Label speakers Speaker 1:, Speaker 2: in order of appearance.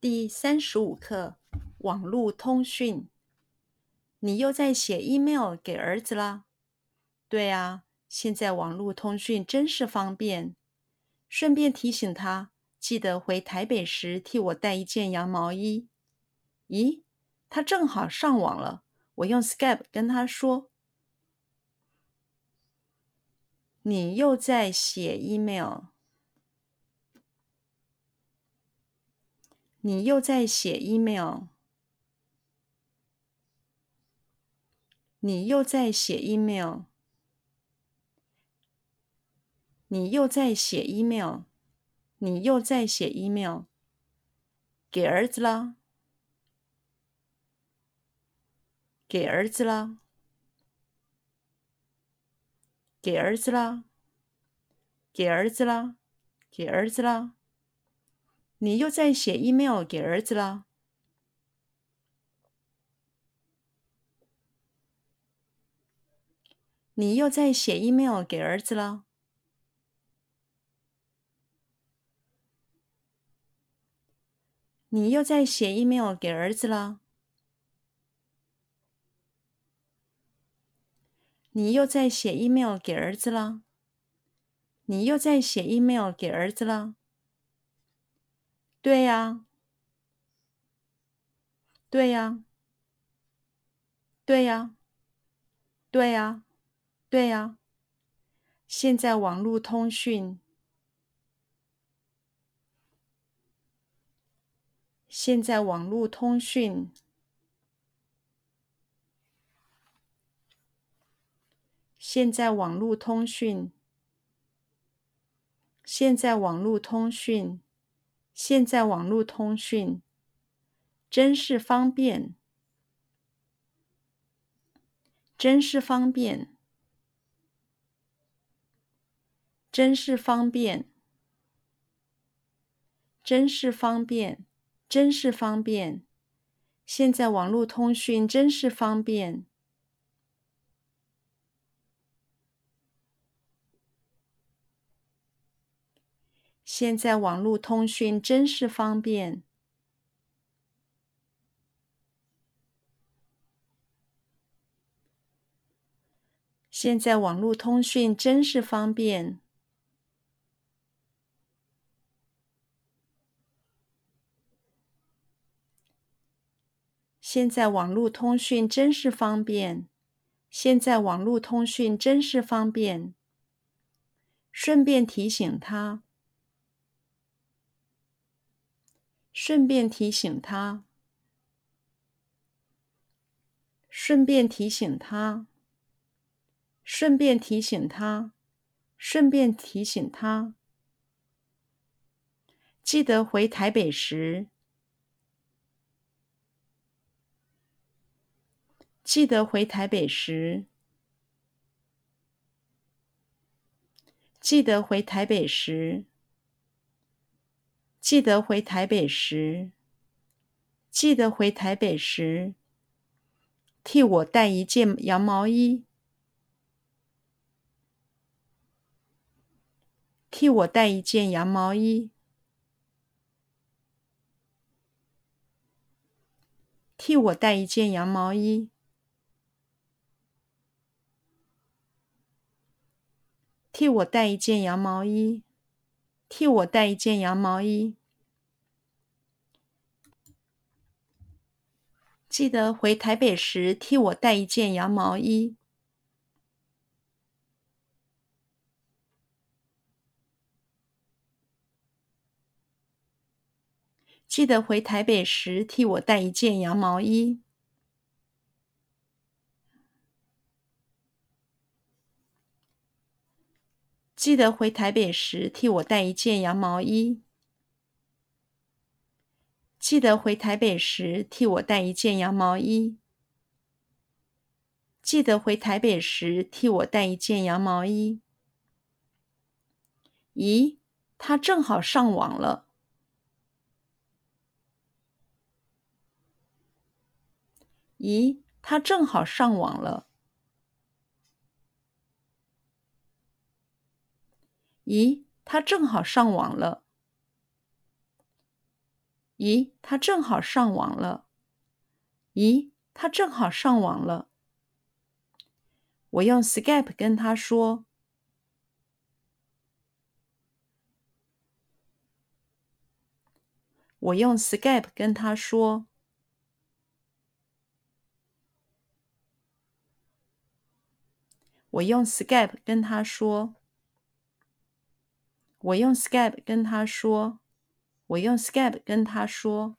Speaker 1: 第三十五课：网络通讯。你又在写 email 给儿子啦？对啊，现在网络通讯真是方便。顺便提醒他，记得回台北时替我带一件羊毛衣。咦，他正好上网了，我用 Skype 跟他说。你又在写 email。你又在写 email，你又在写 email，你又在写 email，你又在写 email，给儿子了，给儿子了，给儿子了，给儿子了，给儿子了。你又在写 email 给儿子了？你又在写 email 给儿子了？你又在写 email 给儿子了？你又在写 email 给儿子了？你又在写 email 给儿子了？对呀，对呀，对呀，对呀，对呀。现在网络通讯，现在网络通讯，现在网络通讯，现在网络通讯。现在网络通讯真是方便，真是方便，真是方便，真是方便，真是方便。现在网络通讯真是方便。现在网络通讯真是方便。现在网络通讯真是方便。现在网络通讯真是方便。现在网络通讯真是方便。顺便提醒他。顺便提醒他，顺便提醒他，顺便提醒他，顺便提醒他，记得回台北时，记得回台北时，记得回台北时。记得回台北时，记得回台北时，替我带一件羊毛衣，替我带一件羊毛衣，替我带一件羊毛衣，替我带一件羊毛衣。替我带一件羊毛衣。记得回台北时替我带一件羊毛衣。记得回台北时替我带一件羊毛衣。记得回台北时替我带一件羊毛衣。记得回台北时替我带一件羊毛衣。记得回台北时替我带一件羊毛衣。咦，他正好上网了。咦，他正好上网了。咦，他正好上网了。咦，他正好上网了。咦，他正好上网了。我用 Skype 跟他说。我用 Skype 跟他说。我用 Skype 跟他说。我用 Skype 跟他说。我用 Skype 跟他说。